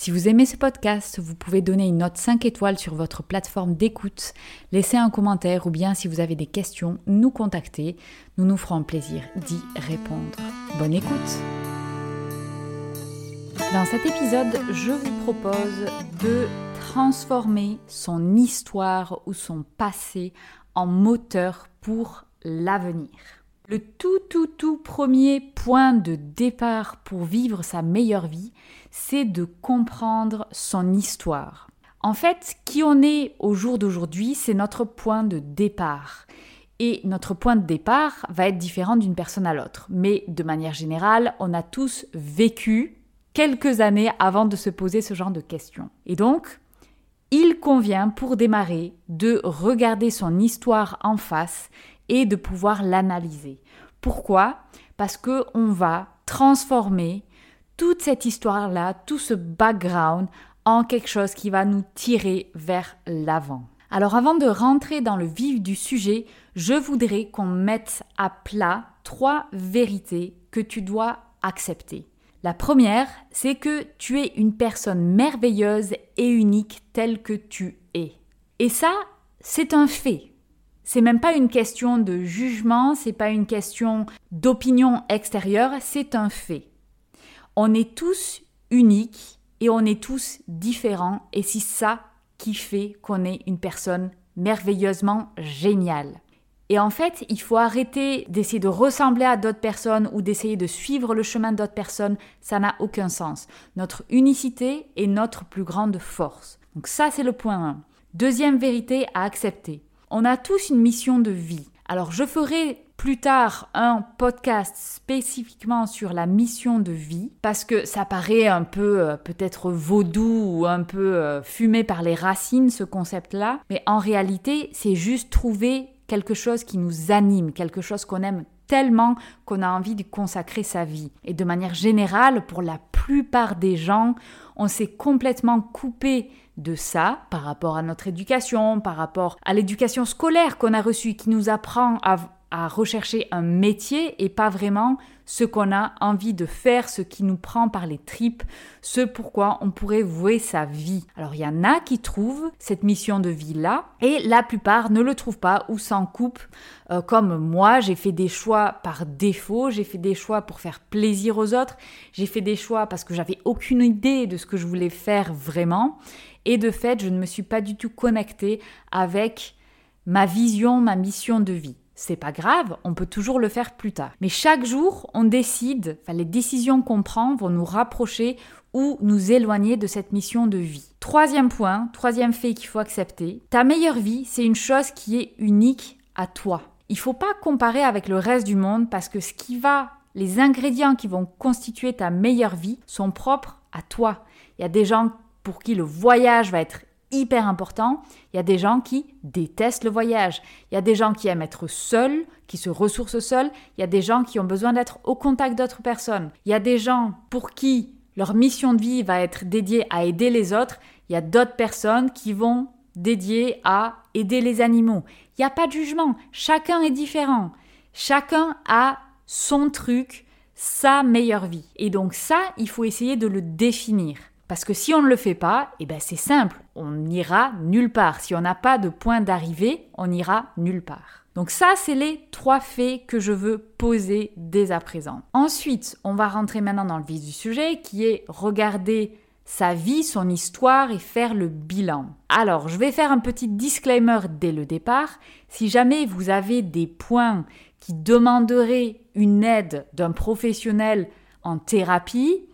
Si vous aimez ce podcast, vous pouvez donner une note 5 étoiles sur votre plateforme d'écoute, laisser un commentaire ou bien si vous avez des questions, nous contacter. Nous nous ferons plaisir d'y répondre. Bonne écoute Dans cet épisode, je vous propose de transformer son histoire ou son passé en moteur pour l'avenir. Le tout tout tout premier point de départ pour vivre sa meilleure vie, c'est de comprendre son histoire. En fait, qui on est au jour d'aujourd'hui, c'est notre point de départ. Et notre point de départ va être différent d'une personne à l'autre. Mais de manière générale, on a tous vécu quelques années avant de se poser ce genre de questions. Et donc, il convient pour démarrer de regarder son histoire en face et de pouvoir l'analyser. Pourquoi? Parce que on va transformer toute cette histoire-là, tout ce background en quelque chose qui va nous tirer vers l'avant. Alors avant de rentrer dans le vif du sujet, je voudrais qu'on mette à plat trois vérités que tu dois accepter. La première, c'est que tu es une personne merveilleuse et unique telle que tu es. Et ça, c'est un fait. C'est même pas une question de jugement, c'est pas une question d'opinion extérieure, c'est un fait. On est tous uniques et on est tous différents et c'est ça qui fait qu'on est une personne merveilleusement géniale. Et en fait, il faut arrêter d'essayer de ressembler à d'autres personnes ou d'essayer de suivre le chemin d'autres personnes. Ça n'a aucun sens. Notre unicité est notre plus grande force. Donc ça, c'est le point 1. Deuxième vérité à accepter. On a tous une mission de vie. Alors je ferai plus tard un podcast spécifiquement sur la mission de vie parce que ça paraît un peu euh, peut-être vaudou ou un peu euh, fumé par les racines ce concept-là, mais en réalité c'est juste trouver quelque chose qui nous anime, quelque chose qu'on aime tellement qu'on a envie de consacrer sa vie. Et de manière générale, pour la plupart des gens, on s'est complètement coupé de ça par rapport à notre éducation, par rapport à l'éducation scolaire qu'on a reçue, qui nous apprend à, rechercher un métier et pas vraiment ce qu'on a envie de faire, ce qui nous prend par les tripes, ce pourquoi on pourrait vouer sa vie. Alors il y en a qui trouvent cette mission de vie-là et la plupart ne le trouvent pas ou s'en coupent. Euh, comme moi, j'ai fait des choix par défaut, j'ai fait des choix pour faire plaisir aux autres, j'ai fait des choix parce que j'avais aucune idée de ce que je voulais faire vraiment et de fait, je ne me suis pas du tout connectée avec ma vision, ma mission de vie. C'est pas grave, on peut toujours le faire plus tard. Mais chaque jour, on décide, enfin, les décisions qu'on prend vont nous rapprocher ou nous éloigner de cette mission de vie. Troisième point, troisième fait qu'il faut accepter, ta meilleure vie, c'est une chose qui est unique à toi. Il faut pas comparer avec le reste du monde parce que ce qui va, les ingrédients qui vont constituer ta meilleure vie sont propres à toi. Il y a des gens pour qui le voyage va être hyper important. Il y a des gens qui détestent le voyage. Il y a des gens qui aiment être seuls, qui se ressourcent seuls. Il y a des gens qui ont besoin d'être au contact d'autres personnes. Il y a des gens pour qui leur mission de vie va être dédiée à aider les autres. Il y a d'autres personnes qui vont dédier à aider les animaux. Il n'y a pas de jugement. Chacun est différent. Chacun a son truc, sa meilleure vie. Et donc ça, il faut essayer de le définir. Parce que si on ne le fait pas, eh ben c'est simple, on n'ira nulle part. Si on n'a pas de point d'arrivée, on n'ira nulle part. Donc ça, c'est les trois faits que je veux poser dès à présent. Ensuite, on va rentrer maintenant dans le vif du sujet, qui est regarder sa vie, son histoire et faire le bilan. Alors, je vais faire un petit disclaimer dès le départ. Si jamais vous avez des points qui demanderaient une aide d'un professionnel en thérapie,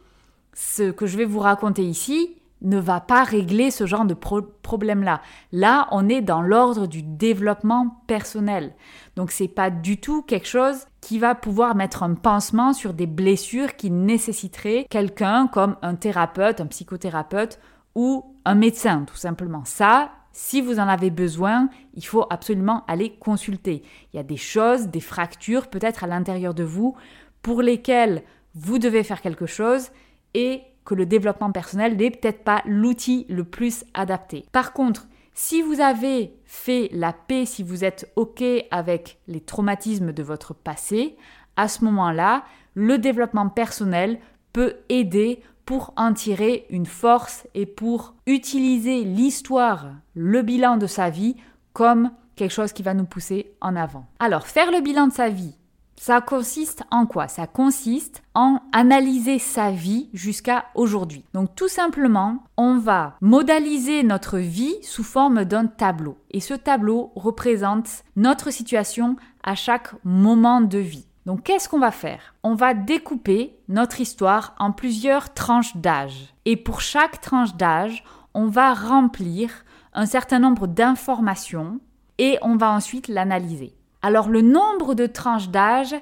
ce que je vais vous raconter ici ne va pas régler ce genre de problème-là. Là, on est dans l'ordre du développement personnel. Donc c'est pas du tout quelque chose qui va pouvoir mettre un pansement sur des blessures qui nécessiteraient quelqu'un comme un thérapeute, un psychothérapeute ou un médecin tout simplement. Ça, Si vous en avez besoin, il faut absolument aller consulter. Il y a des choses, des fractures peut-être à l'intérieur de vous pour lesquelles vous devez faire quelque chose et que le développement personnel n'est peut-être pas l'outil le plus adapté. Par contre, si vous avez fait la paix, si vous êtes OK avec les traumatismes de votre passé, à ce moment-là, le développement personnel peut aider pour en tirer une force et pour utiliser l'histoire, le bilan de sa vie comme quelque chose qui va nous pousser en avant. Alors, faire le bilan de sa vie, ça consiste en quoi? Ça consiste en analyser sa vie jusqu'à aujourd'hui. Donc tout simplement, on va modaliser notre vie sous forme d'un tableau. Et ce tableau représente notre situation à chaque moment de vie. Donc qu'est-ce qu'on va faire? On va découper notre histoire en plusieurs tranches d'âge. Et pour chaque tranche d'âge, on va remplir un certain nombre d'informations et on va ensuite l'analyser. Alors le nombre de tranches d'âge,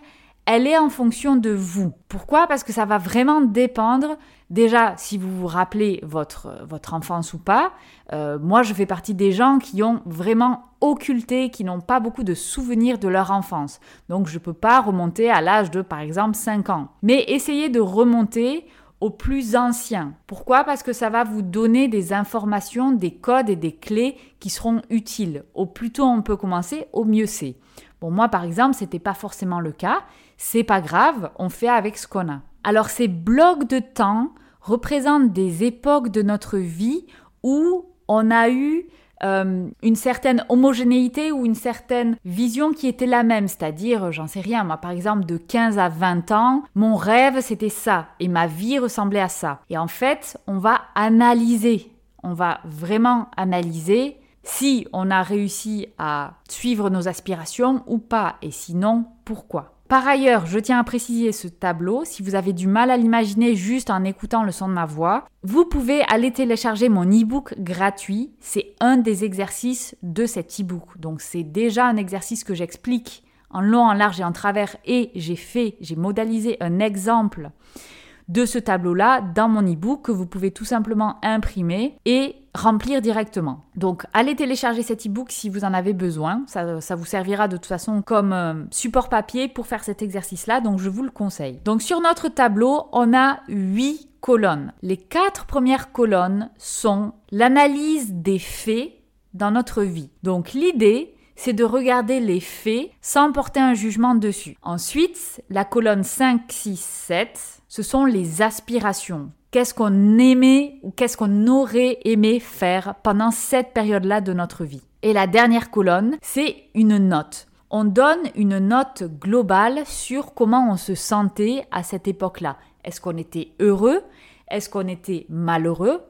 elle est en fonction de vous. Pourquoi? Parce que ça va vraiment dépendre déjà si vous vous rappelez votre, votre enfance ou pas. Euh, moi, je fais partie des gens qui ont vraiment occulté, qui n'ont pas beaucoup de souvenirs de leur enfance. Donc je ne peux pas remonter à l'âge de, par exemple, 5 ans. Mais essayez de remonter au plus ancien. Pourquoi? Parce que ça va vous donner des informations, des codes et des clés qui seront utiles. Au plus tôt on peut commencer, au mieux c'est. Bon, moi par exemple, c'était pas forcément le cas. C'est pas grave, on fait avec ce qu'on a. Alors ces blocs de temps représentent des époques de notre vie où on a eu euh, une certaine homogénéité ou une certaine vision qui était la même. C'est-à-dire, j'en sais rien, moi par exemple de 15 à 20 ans, mon rêve c'était ça et ma vie ressemblait à ça. Et en fait, on va analyser, on va vraiment analyser si on a réussi à suivre nos aspirations ou pas et sinon pourquoi. Par ailleurs, je tiens à préciser ce tableau, si vous avez du mal à l'imaginer juste en écoutant le son de ma voix, vous pouvez aller télécharger mon e-book gratuit, c'est un des exercices de cet e-book. Donc c'est déjà un exercice que j'explique en long, en large et en travers. Et j'ai fait, j'ai modalisé un exemple de ce tableau-là dans mon e-book que vous pouvez tout simplement imprimer et remplir directement. Donc allez télécharger cet e-book si vous en avez besoin. Ça, vous servira de toute façon comme euh, support papier pour faire cet exercice-là, donc je vous le conseille. Donc sur notre tableau, on a huit colonnes. Les quatre premières colonnes sont l'analyse des faits dans notre vie. Donc l'idée, c'est de regarder les faits sans porter un jugement dessus. Ensuite, la colonne 5, 6, 7, ce sont les aspirations. Qu'est-ce qu'on aimait ou qu'est-ce qu'on aurait aimé faire pendant cette période-là de notre vie. Et la dernière colonne, c'est une note. On donne une note globale sur comment on se sentait à cette époque-là. Est-ce qu'on était heureux? Est-ce qu'on était malheureux?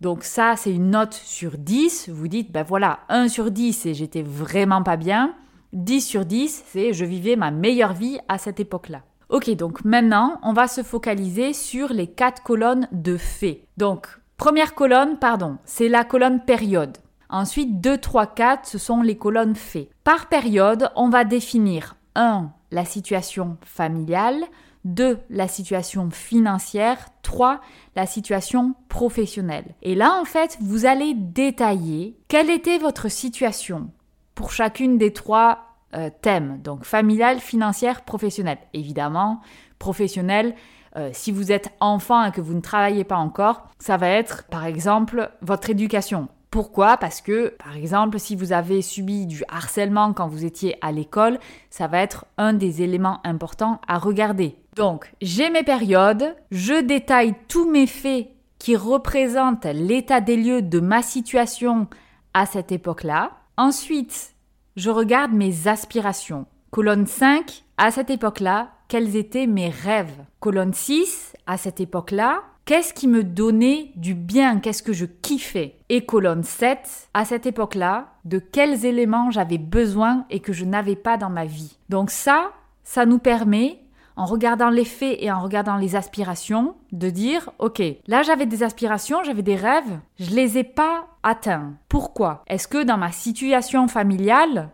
Donc ça, c'est une note sur 10. Vous dites, ben voilà, 1 sur 10 et j'étais vraiment pas bien. 10 sur 10, c'est je vivais ma meilleure vie à cette époque-là. Ok, donc maintenant, on va se focaliser sur les quatre colonnes de faits. Donc, première colonne, pardon, c'est la colonne période. Ensuite, 2, 3, 4, ce sont les colonnes faits. Par période, on va définir 1. La situation familiale, 2. La situation financière, 3. La situation professionnelle. Et là, en fait, vous allez détailler quelle était votre situation pour chacune des trois euh, thème, donc familial, financière, professionnelle. Évidemment, professionnel, euh, si vous êtes enfant et que vous ne travaillez pas encore, ça va être par exemple votre éducation. Pourquoi? Parce que, par exemple, si vous avez subi du harcèlement quand vous étiez à l'école, ça va être un des éléments importants à regarder. Donc, j'ai mes périodes, je détaille tous mes faits qui représentent l'état des lieux de ma situation à cette époque-là. Ensuite, je regarde mes aspirations. Colonne 5, à cette époque-là, quels étaient mes rêves? Colonne 6, à cette époque-là, qu'est-ce qui me donnait du bien? Qu'est-ce que je kiffais? Et colonne 7, à cette époque-là, de quels éléments j'avais besoin et que je n'avais pas dans ma vie? Donc ça, ça nous permet en regardant les faits et en regardant les aspirations, de dire, ok, là j'avais des aspirations, j'avais des rêves, je les ai pas atteints. Pourquoi? Est-ce que dans ma situation familiale,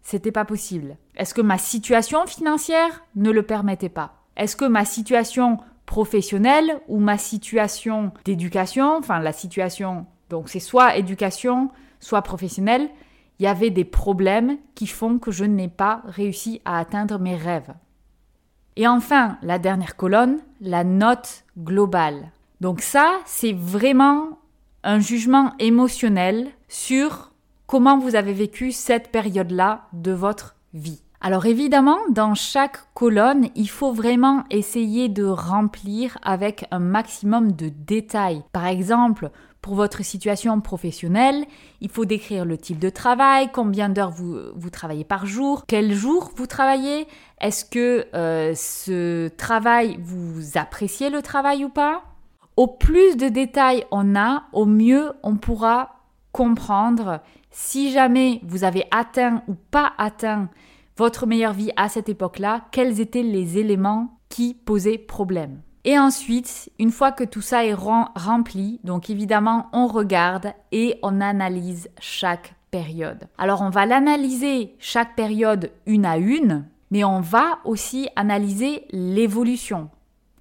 c'était pas possible? Est-ce que ma situation financière ne le permettait pas? Est-ce que ma situation professionnelle ou ma situation d'éducation, enfin la situation, donc c'est soit éducation, soit professionnelle, il y avait des problèmes qui font que je n'ai pas réussi à atteindre mes rêves. Et enfin, la dernière colonne, la note globale. Donc ça, c'est vraiment un jugement émotionnel sur comment vous avez vécu cette période-là de votre vie. Alors évidemment, dans chaque colonne, il faut vraiment essayer de remplir avec un maximum de détails. Par exemple, pour votre situation professionnelle, il faut décrire le type de travail, combien d'heures vous, vous, travaillez par jour, quel jour vous travaillez, est-ce que euh, ce travail, vous appréciez le travail ou pas? Au plus de détails on a, au mieux on pourra comprendre si jamais vous avez atteint ou pas atteint votre meilleure vie à cette époque-là, quels étaient les éléments qui posaient problème. Et ensuite, une fois que tout ça est rempli, donc évidemment, on regarde et on analyse chaque période. Alors on va l'analyser chaque période une à une, mais on va aussi analyser l'évolution.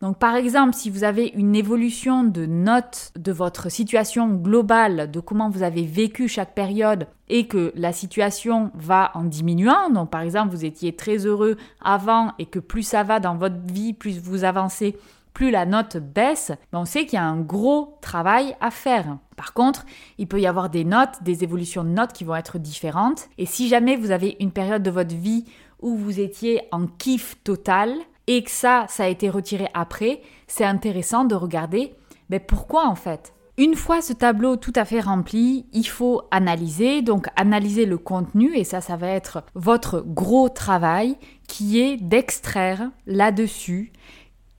Donc par exemple, si vous avez une évolution de note de votre situation globale, de comment vous avez vécu chaque période et que la situation va en diminuant, donc par exemple vous étiez très heureux avant et que plus ça va dans votre vie, plus vous avancez, plus la note baisse, on sait qu'il y a un gros travail à faire. Par contre, il peut y avoir des notes, des évolutions de notes qui vont être différentes. Et si jamais vous avez une période de votre vie où vous étiez en kiff total, et que ça, ça a été retiré après, c'est intéressant de regarder, pourquoi en fait? Une fois ce tableau tout à fait rempli, il faut analyser, donc analyser le contenu, et ça, ça va être votre gros travail, qui est d'extraire là-dessus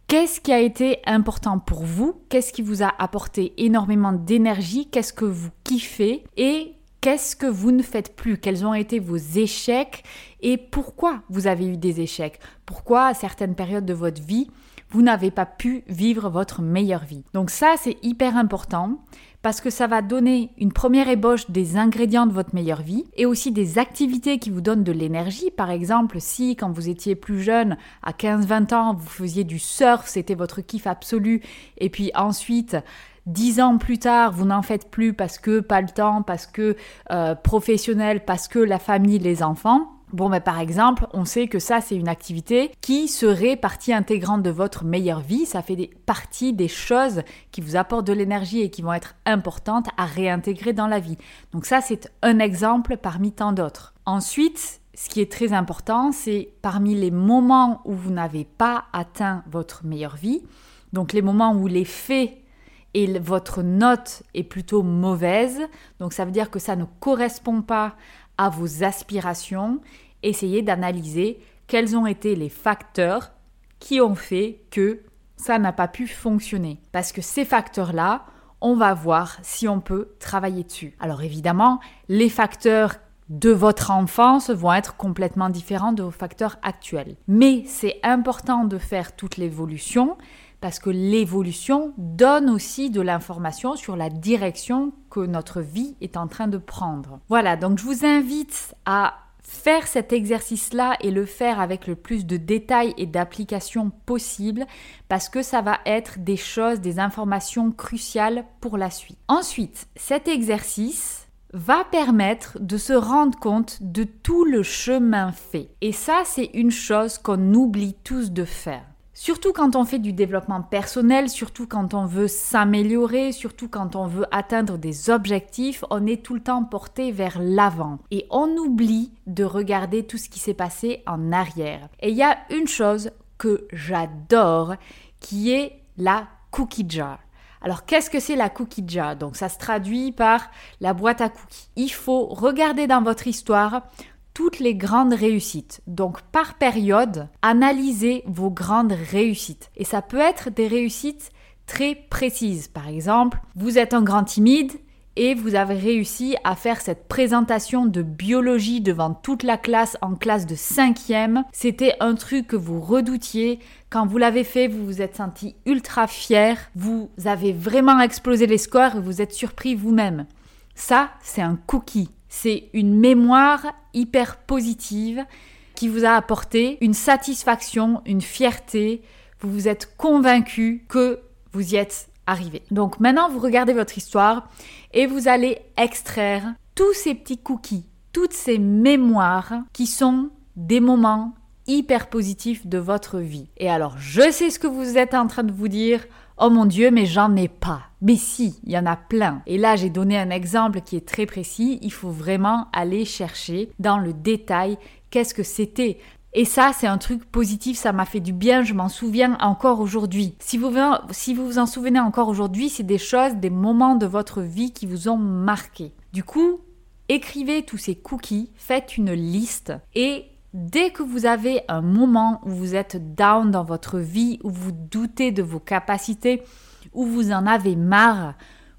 qu'est-ce qui a été important pour vous, qu'est-ce qui vous a apporté énormément d'énergie, qu'est-ce que vous kiffez, et Qu'est-ce que vous ne faites plus? Quels ont été vos échecs? Et pourquoi vous avez eu des échecs? Pourquoi à certaines périodes de votre vie, vous n'avez pas pu vivre votre meilleure vie? Donc ça, c'est hyper important parce que ça va donner une première ébauche des ingrédients de votre meilleure vie et aussi des activités qui vous donnent de l'énergie. Par exemple, si quand vous étiez plus jeune, à 15-20 ans, vous faisiez du surf, c'était votre kiff absolu, et puis ensuite, dix ans plus tard, vous n'en faites plus parce que pas le temps, parce que euh, professionnel, parce que la famille, les enfants. Bon, mais par exemple, on sait que ça, c'est une activité qui serait partie intégrante de votre meilleure vie. Ça fait partie des choses qui vous apportent de l'énergie et qui vont être importantes à réintégrer dans la vie. Donc ça, c'est un exemple parmi tant d'autres. Ensuite, ce qui est très important, c'est parmi les moments où vous n'avez pas atteint votre meilleure vie, donc les moments où les faits et votre note est plutôt mauvaise, donc ça veut dire que ça ne correspond pas à vos aspirations, essayez d'analyser quels ont été les facteurs qui ont fait que ça n'a pas pu fonctionner. Parce que ces facteurs-là, on va voir si on peut travailler dessus. Alors évidemment, les facteurs de votre enfance vont être complètement différents de vos facteurs actuels. Mais c'est important de faire toute l'évolution parce que l'évolution donne aussi de l'information sur la direction que notre vie est en train de prendre. Voilà, donc je vous invite à faire cet exercice-là et le faire avec le plus de détails et d'applications possible parce que ça va être des choses, des informations cruciales pour la suite. Ensuite, cet exercice va permettre de se rendre compte de tout le chemin fait. Et ça, c'est une chose qu'on oublie tous de faire. Surtout quand on fait du développement personnel, surtout quand on veut s'améliorer, surtout quand on veut atteindre des objectifs, on est tout le temps porté vers l'avant. Et on oublie de regarder tout ce qui s'est passé en arrière. Et il y a une chose que j'adore qui est la cookie jar. Alors qu'est-ce que c'est la cookie jar? Donc ça se traduit par la boîte à cookies. Il faut regarder dans votre histoire toutes les grandes réussites. Donc par période, analysez vos grandes réussites. Et ça peut être des réussites très précises. Par exemple, vous êtes un grand timide et vous avez réussi à faire cette présentation de biologie devant toute la classe en classe de cinquième. C'était un truc que vous redoutiez. Quand vous l'avez fait, vous vous êtes senti ultra fier. Vous avez vraiment explosé les scores et vous êtes surpris vous-même. Ça, c'est un cookie. C'est une mémoire hyper positive qui vous a apporté une satisfaction, une fierté. Vous vous êtes convaincu que vous y êtes arrivé. Donc maintenant, vous regardez votre histoire et vous allez extraire tous ces petits cookies, toutes ces mémoires qui sont des moments hyper positifs de votre vie. Et alors, je sais ce que vous êtes en train de vous dire. Oh mon Dieu, mais j'en ai pas. Mais si, il y en a plein. Et là, j'ai donné un exemple qui est très précis. Il faut vraiment aller chercher dans le détail qu'est-ce que c'était. Et ça, c'est un truc positif, ça m'a fait du bien, je m'en souviens encore aujourd'hui. Si vous, si vous vous en souvenez encore aujourd'hui, c'est des choses, des moments de votre vie qui vous ont marqué. Du coup, écrivez tous ces cookies, faites une liste et Dès que vous avez un moment où vous êtes down dans votre vie, où vous doutez de vos capacités, où vous en avez marre,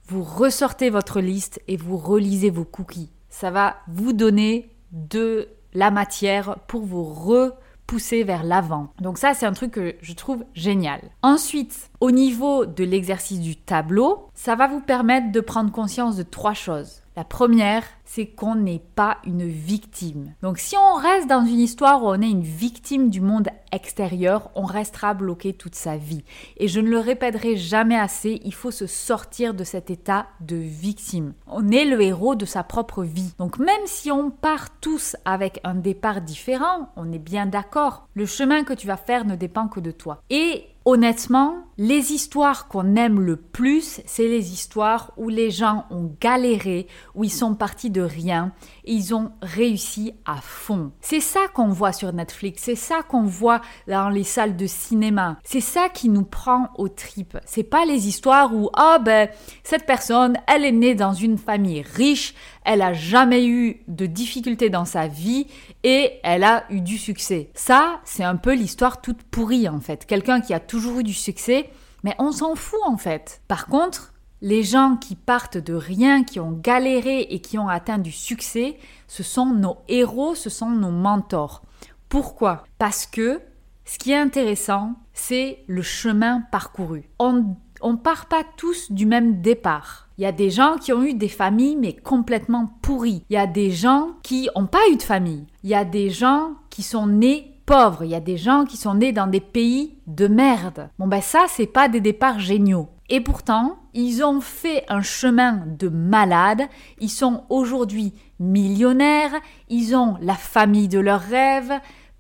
vous ressortez votre liste et vous relisez vos cookies. Ça va vous donner de la matière pour vous repousser vers l'avant. Donc ça, c'est un truc que je trouve génial. Ensuite, au niveau de l'exercice du tableau, ça va vous permettre de prendre conscience de trois choses. La première, c'est qu'on n'est pas une victime. Donc si on reste dans une histoire où on est une victime du monde extérieur, on restera bloqué toute sa vie. Et je ne le répéterai jamais assez, il faut se sortir de cet état de victime. On est le héros de sa propre vie. Donc même si on part tous avec un départ différent, on est bien d'accord, le chemin que tu vas faire ne dépend que de toi. Et Honnêtement, les histoires qu'on aime le plus, c'est les histoires où les gens ont galéré, où ils sont partis de rien et ils ont réussi à fond. C'est ça qu'on voit sur Netflix, c'est ça qu'on voit dans les salles de cinéma. C'est ça qui nous prend aux tripes. C'est pas les histoires où ah ben cette personne, elle est née dans une famille riche, elle a jamais eu de difficultés dans sa vie et elle a eu du succès. Ça, c'est un peu l'histoire toute pourrie en fait. Quelqu'un qui a toujours eu du succès, mais on s'en fout en fait. Par contre, les gens qui partent de rien, qui ont galéré et qui ont atteint du succès, ce sont nos héros, ce sont nos mentors. Pourquoi? Parce que ce qui est intéressant, c'est le chemin parcouru. On on part pas tous du même départ. Il y a des gens qui ont eu des familles mais complètement pourries. Il y a des gens qui n'ont pas eu de famille. Il y a des gens qui sont nés pauvres. Il y a des gens qui sont nés dans des pays de merde. Bon ben ça c'est pas des départs géniaux. Et pourtant, ils ont fait un chemin de malade. Ils sont aujourd'hui millionnaires. Ils ont la famille de leurs rêves.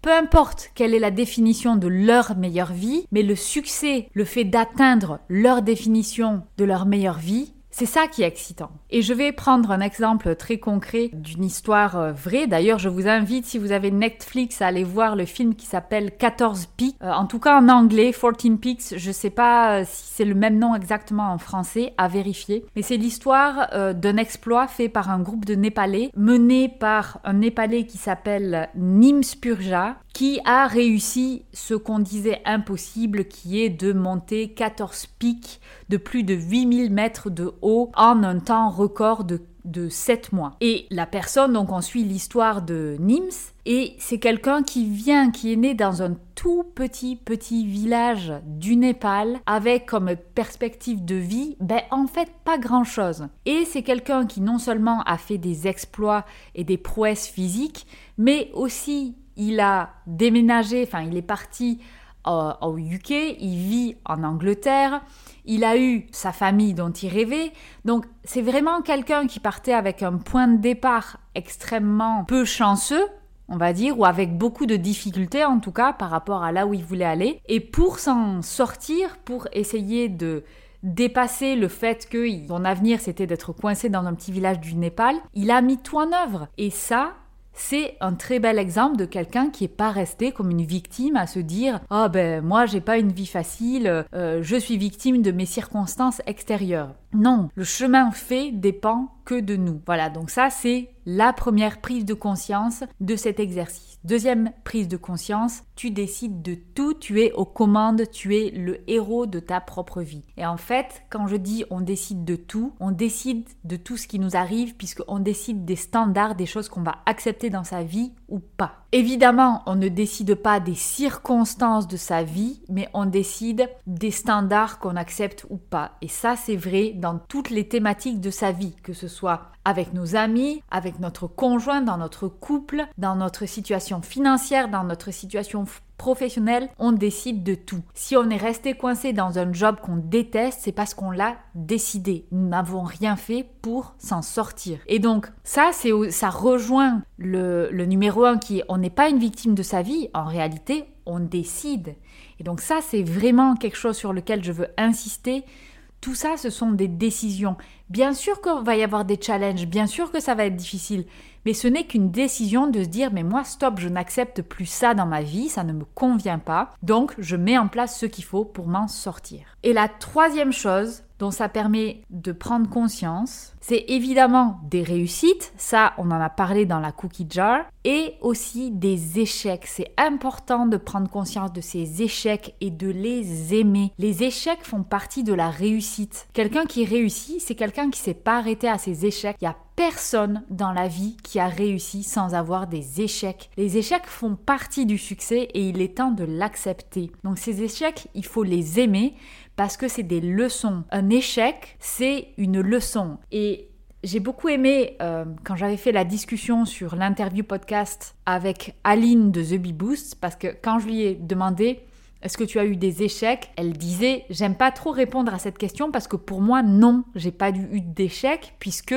Peu importe quelle est la définition de leur meilleure vie, mais le succès, le fait d'atteindre leur définition de leur meilleure vie, c'est ça qui est excitant. Et je vais prendre un exemple très concret d'une histoire euh, vraie. D'ailleurs, je vous invite, si vous avez Netflix, à aller voir le film qui s'appelle 14 Pics. Euh, en tout cas en anglais, 14 Pics. Je ne sais pas euh, si c'est le même nom exactement en français, à vérifier. Mais c'est l'histoire d'un exploit fait par un groupe de Népalais, mené par un Népalais qui s'appelle Nim Spurja, qui a réussi ce qu'on disait impossible, qui est de monter 14 pics de plus de 8000 mètres de haut en un temps record de, de 7 mois. Et la personne, donc on suit l'histoire de Nims, et c'est quelqu'un qui vient, qui est né dans un tout petit petit village du Népal avec comme perspective de vie, ben en fait pas grand chose. Et c'est quelqu'un qui non seulement a fait des exploits et des prouesses physiques, mais aussi il a déménagé, enfin il est parti euh, au UK, il vit en Angleterre, il a eu sa famille dont il rêvait, donc c'est vraiment quelqu'un qui partait avec un point de départ extrêmement peu chanceux, on va dire, ou avec beaucoup de difficultés en tout cas par rapport à là où il voulait aller, et pour s'en sortir, pour essayer de dépasser le fait que son avenir c'était d'être coincé dans un petit village du Népal, il a mis tout en œuvre. Et ça, c'est un très bel exemple de quelqu'un qui n'est pas resté comme une victime à se dire ah ben moi j'ai pas une vie facile, euh, je suis victime de mes circonstances extérieures. Non, le chemin fait dépend de nous. Voilà, donc ça c'est la première prise de conscience de cet exercice. Deuxième prise de conscience, tu décides de tout, tu es aux commandes, tu es le héros de ta propre vie. Et en fait, quand je dis on décide de tout, on décide de tout ce qui nous arrive puisqu'on décide des standards, des choses qu'on va accepter dans sa vie ou pas. Évidemment, on ne décide pas des circonstances de sa vie, mais on décide des standards qu'on accepte ou pas. Et ça, c'est vrai dans toutes les thématiques de sa vie, que ce soit avec nos amis, avec notre conjoint, dans notre couple, dans notre situation financière, dans notre situation professionnel, on décide de tout. Si on est resté coincé dans un job qu'on déteste, c'est parce qu'on l'a décidé. Nous n'avons rien fait pour s'en sortir. Et donc, ça, c'est, ça rejoint le, le numéro un qui est on n'est pas une victime de sa vie. En réalité, on décide. Et donc ça, c'est vraiment quelque chose sur lequel je veux insister. Tout ça, ce sont des décisions. Bien sûr qu'il va y avoir des challenges, bien sûr que ça va être difficile, mais ce n'est qu'une décision de se dire mais moi stop, je n'accepte plus ça dans ma vie, ça ne me convient pas, donc je mets en place ce qu'il faut pour m'en sortir. Et la troisième chose dont ça permet de prendre conscience, c'est évidemment des réussites, ça on en a parlé dans la cookie jar, et aussi des échecs. C'est important de prendre conscience de ces échecs et de les aimer. Les échecs font partie de la réussite. Quelqu'un qui réussit, c'est quelqu'un qui s'est pas arrêté à ses échecs. Il y a personne dans la vie qui a réussi sans avoir des échecs. Les échecs font partie du succès et il est temps de l'accepter. Donc ces échecs, il faut les aimer parce que c'est des leçons. Un échec, c'est une leçon. Et j'ai beaucoup aimé euh, quand j'avais fait la discussion sur l'interview podcast avec Aline de The Bee Boost, parce que quand je lui ai demandé est-ce que tu as eu des échecs Elle disait J'aime pas trop répondre à cette question parce que pour moi, non, j'ai pas eu d'échec puisque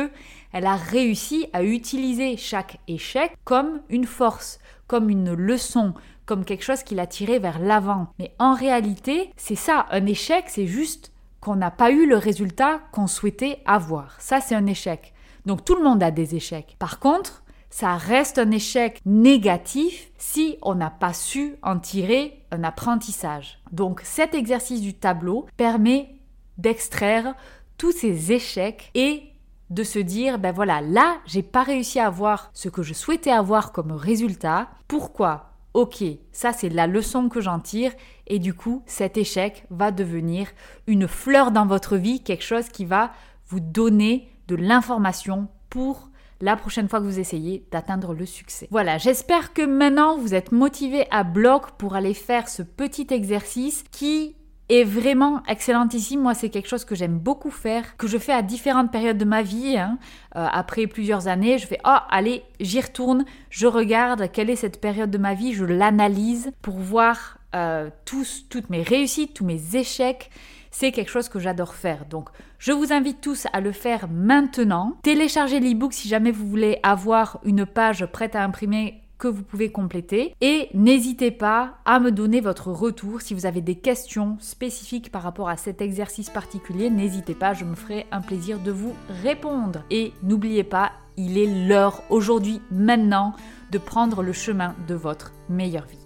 elle a réussi à utiliser chaque échec comme une force, comme une leçon, comme quelque chose qui l'a tiré vers l'avant. Mais en réalité, c'est ça, un échec, c'est juste qu'on n'a pas eu le résultat qu'on souhaitait avoir. Ça, c'est un échec. Donc tout le monde a des échecs. Par contre, ça reste un échec négatif si on n'a pas su en tirer un apprentissage. Donc cet exercice du tableau permet d'extraire tous ces échecs et de se dire ben voilà, là, j'ai pas réussi à avoir ce que je souhaitais avoir comme résultat. Pourquoi? Ok, ça c'est la leçon que j'en tire et du coup, cet échec va devenir une fleur dans votre vie, quelque chose qui va vous donner de l'information pour la prochaine fois que vous essayez d'atteindre le succès. Voilà, j'espère que maintenant vous êtes motivé à bloc pour aller faire ce petit exercice qui est vraiment excellentissime. Moi, c'est quelque chose que j'aime beaucoup faire, que je fais à différentes périodes de ma vie. Hein. Euh, après plusieurs années, je fais oh allez, j'y retourne, je regarde quelle est cette période de ma vie, je l'analyse pour voir euh, tous, toutes mes réussites, tous mes échecs c'est quelque chose que j'adore faire. Donc, je vous invite tous à le faire maintenant. Téléchargez l'ebook si jamais vous voulez avoir une page prête à imprimer que vous pouvez compléter. Et n'hésitez pas à me donner votre retour si vous avez des questions spécifiques par rapport à cet exercice particulier. N'hésitez pas, je me ferai un plaisir de vous répondre. Et n'oubliez pas, il est l'heure aujourd'hui, maintenant, de prendre le chemin de votre meilleure vie.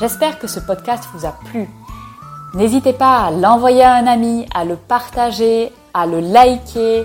J'espère que ce podcast vous a plu. N'hésitez pas à l'envoyer à un ami, à le partager, à le liker,